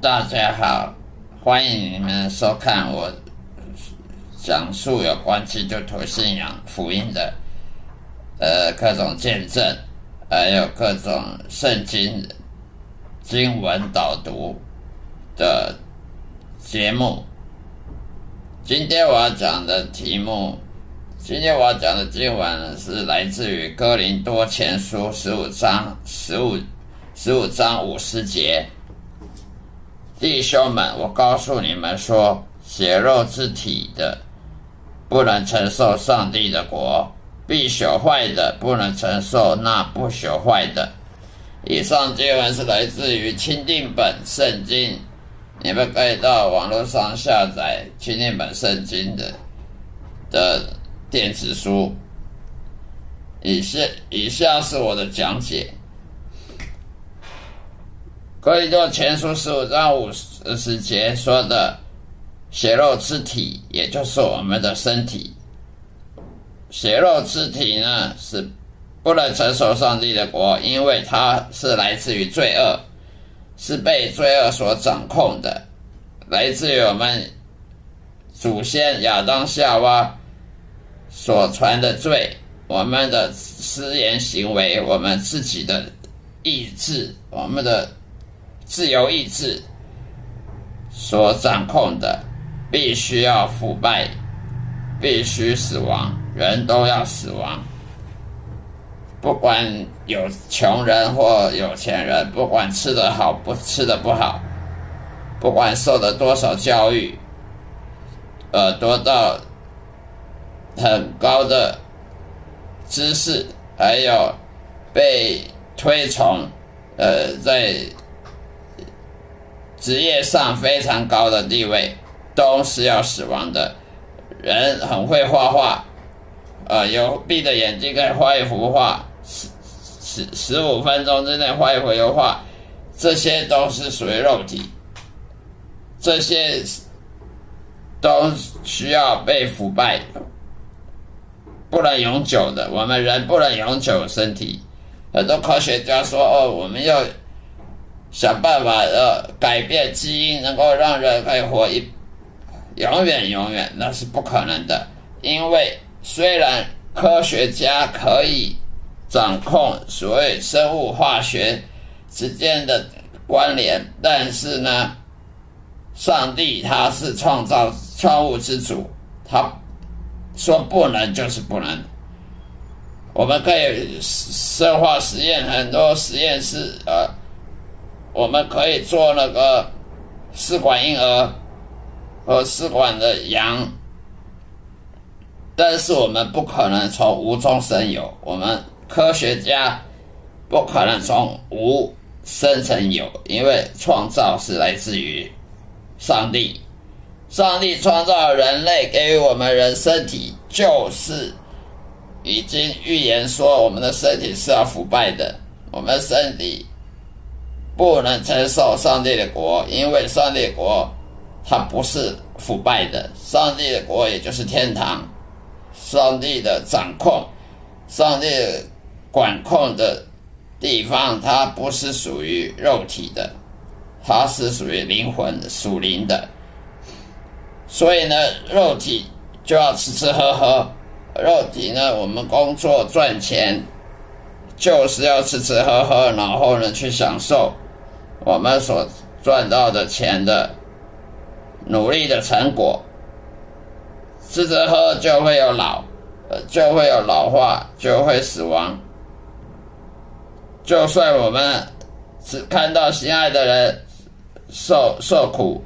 大家好，欢迎你们收看我讲述有关基督徒信仰福音的呃各种见证，还有各种圣经经文导读的节目。今天我要讲的题目，今天我要讲的经文是来自于哥林多前书十五章十五十五章五十节。弟兄们，我告诉你们说，血肉之体的不能承受上帝的国，必朽坏的不能承受那不朽坏的。以上经文是来自于钦定本圣经。你们可以到网络上下载钦定本圣经的的电子书。以下以下是我的讲解。可以做前书十五章五十节说的血肉之体，也就是我们的身体。血肉之体呢，是不能承受上帝的国，因为它是来自于罪恶。是被罪恶所掌控的，来自于我们祖先亚当夏娃所传的罪，我们的私言行为，我们自己的意志，我们的自由意志所掌控的，必须要腐败，必须死亡，人都要死亡。不管有穷人或有钱人，不管吃的好不吃的不好，不管受了多少教育，呃，得到很高的知识，还有被推崇，呃，在职业上非常高的地位，都是要死亡的。人很会画画，呃，有闭着眼睛可以画一幅画。十十十五分钟之内画一幅油画，这些都是属于肉体，这些都需要被腐败，不能永久的。我们人不能永久身体。很多科学家说：“哦，我们要想办法呃改变基因，能够让人可以活一永远永远。”那是不可能的，因为虽然科学家可以。掌控所谓生物化学之间的关联，但是呢，上帝他是创造创物之主，他说不能就是不能。我们可以生化实验，很多实验室呃，我们可以做那个试管婴儿和试管的羊，但是我们不可能从无中生有，我们。科学家不可能从无生成有，因为创造是来自于上帝。上帝创造人类，给予我们人身体，就是已经预言说我们的身体是要腐败的。我们身体不能承受上帝的国，因为上帝的国它不是腐败的。上帝的国也就是天堂，上帝的掌控，上帝。管控的地方，它不是属于肉体的，它是属于灵魂属灵的。所以呢，肉体就要吃吃喝喝，肉体呢，我们工作赚钱就是要吃吃喝喝，然后呢去享受我们所赚到的钱的努力的成果。吃吃喝就会有老，就会有老化，就会死亡。就算我们只看到心爱的人受受苦、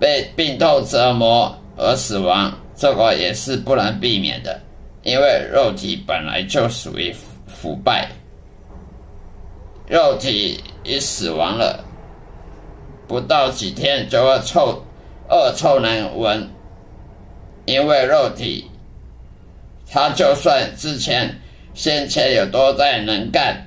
被病痛折磨而死亡，这个也是不能避免的，因为肉体本来就属于腐败，肉体一死亡了，不到几天就会臭恶臭难闻，因为肉体，他就算之前先前有多在能干。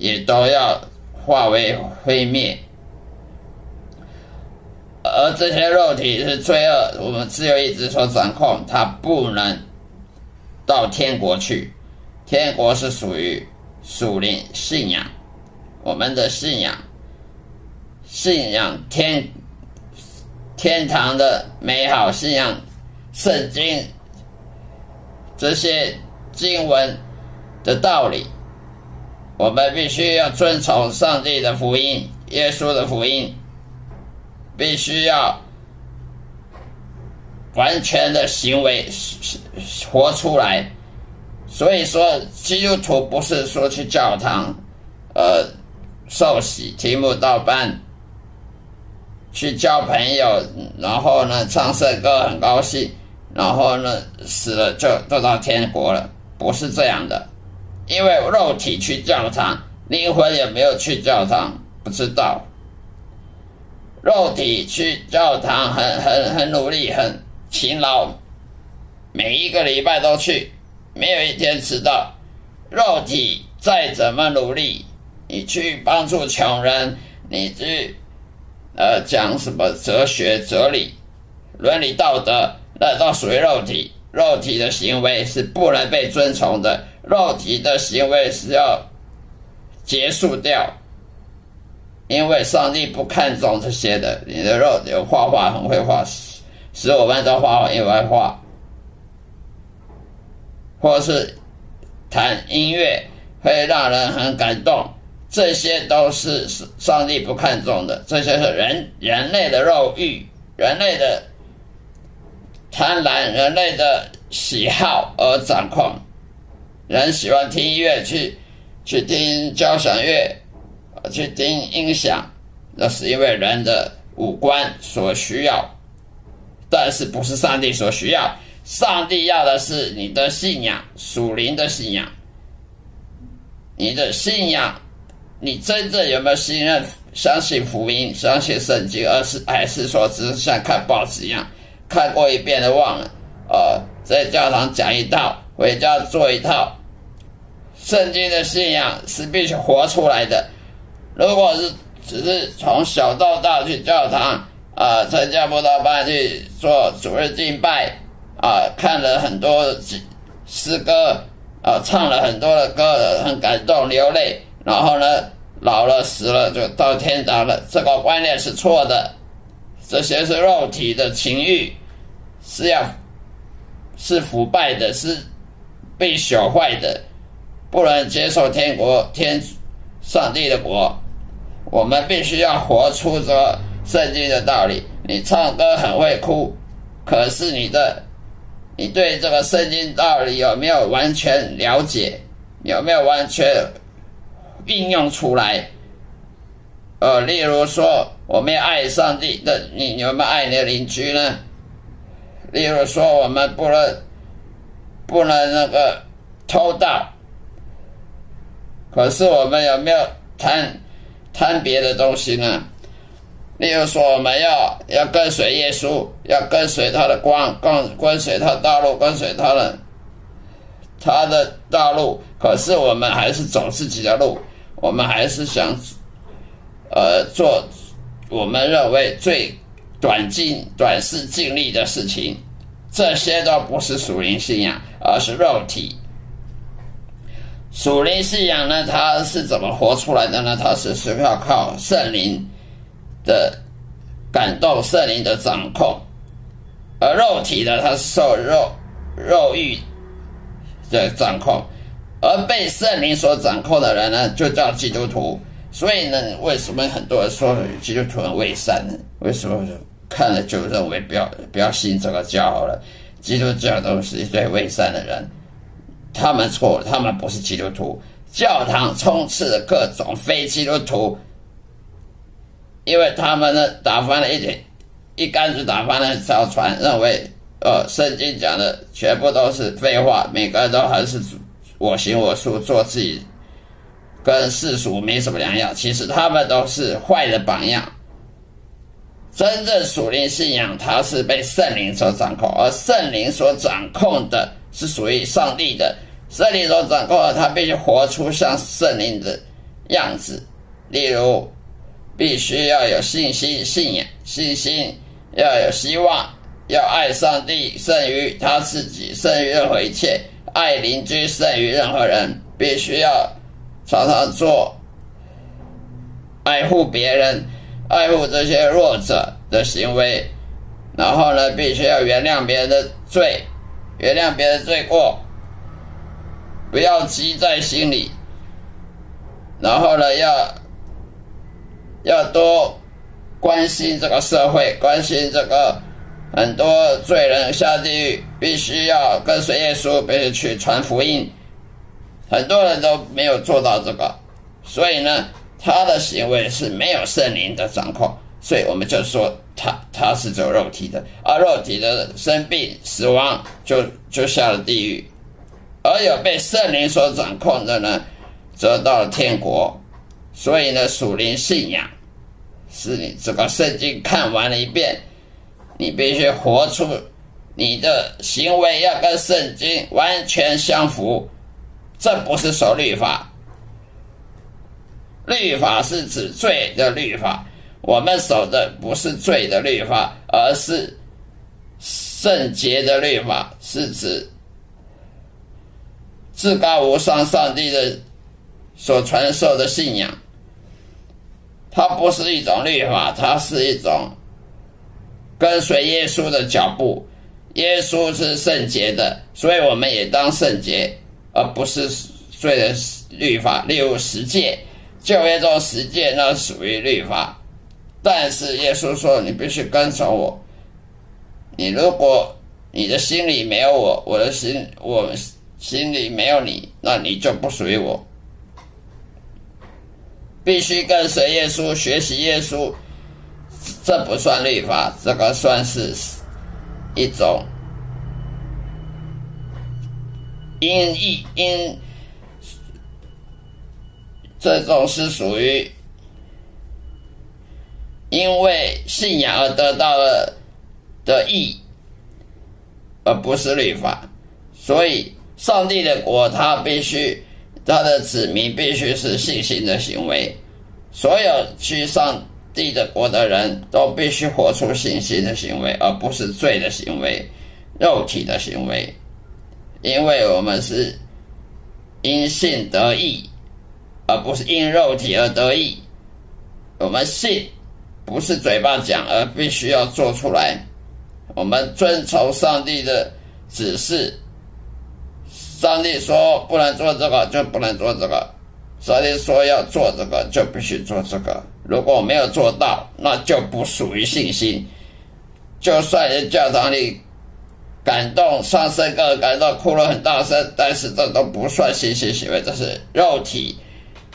也都要化为灰灭，而这些肉体是罪恶，我们自由意志所掌控，它不能到天国去。天国是属于属灵信仰，我们的信仰信仰天天堂的美好，信仰圣经这些经文的道理。我们必须要遵从上帝的福音，耶稣的福音，必须要完全的行为活出来。所以说，基督徒不是说去教堂，呃，受洗、听慕道班，去交朋友，然后呢唱圣歌很高兴，然后呢死了就就到天国了，不是这样的。因为肉体去教堂，灵魂也没有去教堂，不知道。肉体去教堂很很很努力，很勤劳，每一个礼拜都去，没有一天迟到。肉体再怎么努力，你去帮助穷人，你去呃讲什么哲学、哲理、伦理道德，那都属于肉体。肉体的行为是不能被遵从的。肉体的行为是要结束掉，因为上帝不看重这些的。你的肉有画画很会画，十五分钟画完一幅画，或是弹音乐会让人很感动，这些都是上帝不看重的。这些是人人类的肉欲，人类的贪婪，人类的喜好而掌控。人喜欢听音乐，去去听交响乐，去听音响，那是因为人的五官所需要，但是不是上帝所需要。上帝要的是你的信仰，属灵的信仰。你的信仰，你真正有没有信任、相信福音、相信圣经，而是还是说只是像看报纸一样，看过一遍的忘了？呃，在教堂讲一套，回家做一套。圣经的信仰是必须活出来的。如果是只是从小到大去教堂啊，参加布道班去做主日敬拜啊，看了很多诗歌啊，唱了很多的歌，很感动流泪，然后呢，老了死了就到天堂了。这个观念是错的，这些是肉体的情欲，是要是腐败的，是被朽坏的。不能接受天国天上帝的国，我们必须要活出这圣经的道理。你唱歌很会哭，可是你的你对这个圣经道理有没有完全了解？有没有完全运用出来？呃，例如说，我们要爱上帝的，你有没有爱你的邻居呢？例如说，我们不能不能那个偷盗。可是我们有没有贪贪别的东西呢？例如说，我们要要跟随耶稣，要跟随他的光，跟跟随他道路，跟随他的他的道路。可是我们还是走自己的路，我们还是想呃做我们认为最短尽短视尽力的事情。这些都不是属灵信仰，而是肉体。属灵信仰呢，它是怎么活出来的呢？它是是要靠圣灵的感动，圣灵的掌控；而肉体呢，它受肉肉欲的掌控。而被圣灵所掌控的人呢，就叫基督徒。所以呢，为什么很多人说基督徒很伪善呢？为什么看了就认为不要不要信这个教好了？基督教都是一堆伪善的人。他们错，他们不是基督徒。教堂充斥各种非基督徒，因为他们呢打翻了一点，一竿子打翻了一条船，认为呃圣经讲的全部都是废话，每个人都还是我行我素，做自己，跟世俗没什么两样。其实他们都是坏的榜样。真正属灵信仰，它是被圣灵所掌控，而圣灵所掌控的。是属于上帝的，圣灵所掌控的，他必须活出像圣灵的样子。例如，必须要有信心、信仰、信心，要有希望，要爱上帝胜于他自己，胜于任何一切，爱邻居胜于任何人。必须要常常做爱护别人，爱护这些弱者的行为，然后呢，必须要原谅别人的罪，原谅别人的罪过，不要积在心里，然后呢，要要多关心这个社会，关心这个很多罪人下地狱，必须要跟随耶稣，必须去传福音，很多人都没有做到这个，所以呢。他的行为是没有圣灵的掌控，所以我们就说他他是走肉体的，而肉体的生病死亡就就下了地狱，而有被圣灵所掌控的呢，则到了天国。所以呢，属灵信仰是你这个圣经看完了一遍，你必须活出你的行为要跟圣经完全相符，这不是守律法。律法是指罪的律法，我们守的不是罪的律法，而是圣洁的律法，是指至高无上上帝的所传授的信仰。它不是一种律法，它是一种跟随耶稣的脚步。耶稣是圣洁的，所以我们也当圣洁，而不是罪的律法。例如十诫。旧约中十诫那属于律法，但是耶稣说你必须跟从我。你如果你的心里没有我，我的心我心里没有你，那你就不属于我。必须跟随耶稣，学习耶稣，这不算律法，这个算是一种因义因。这种是属于因为信仰而得到了的义，而不是律法。所以，上帝的国，他必须他的子民必须是信心的行为。所有去上帝的国的人都必须活出信心的行为，而不是罪的行为、肉体的行为。因为我们是因信得义。而不是因肉体而得意。我们信不是嘴巴讲，而必须要做出来。我们遵从上帝的指示。上帝说不能做这个，就不能做这个；上帝说要做这个，就必须做这个。如果没有做到，那就不属于信心。就算在教堂里感动上圣歌，感动哭了很大声，但是这都不算信心行为，这是肉体。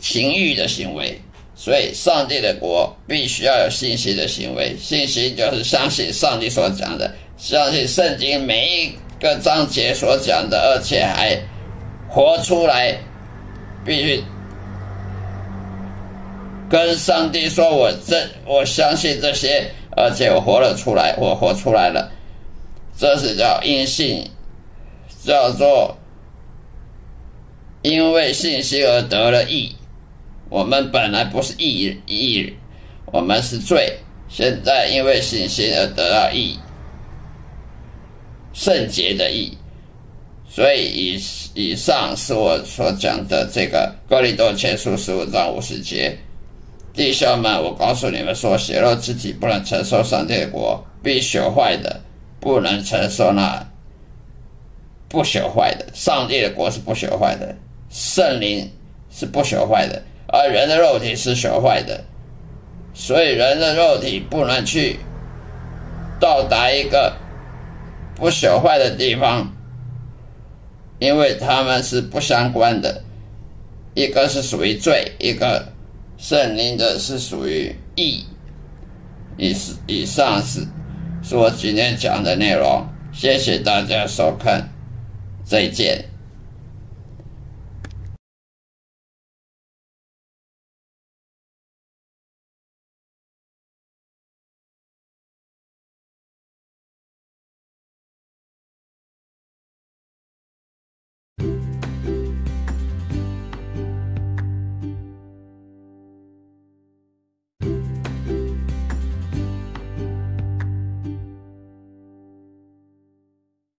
情欲的行为，所以上帝的国必须要有信心的行为。信心就是相信上帝所讲的，相信圣经每一个章节所讲的，而且还活出来。必须跟上帝说：“我这我相信这些，而且我活了出来，我活出来了。”这是叫因信，叫做因为信心而得了义。我们本来不是义义，我们是罪。现在因为信心而得到义，圣洁的义。所以以以上是我所讲的这个《哥林多前书》十五章五十节。弟兄们，我告诉你们说，血肉之体不能承受上帝的国，必朽坏的不能承受那不朽坏的。上帝的国是不朽坏的，圣灵是不朽坏的。而人的肉体是朽坏的，所以人的肉体不能去到达一个不朽坏的地方，因为他们是不相关的。一个是属于罪，一个圣灵的是属于义。以以上是是我今天讲的内容，谢谢大家收看，再见。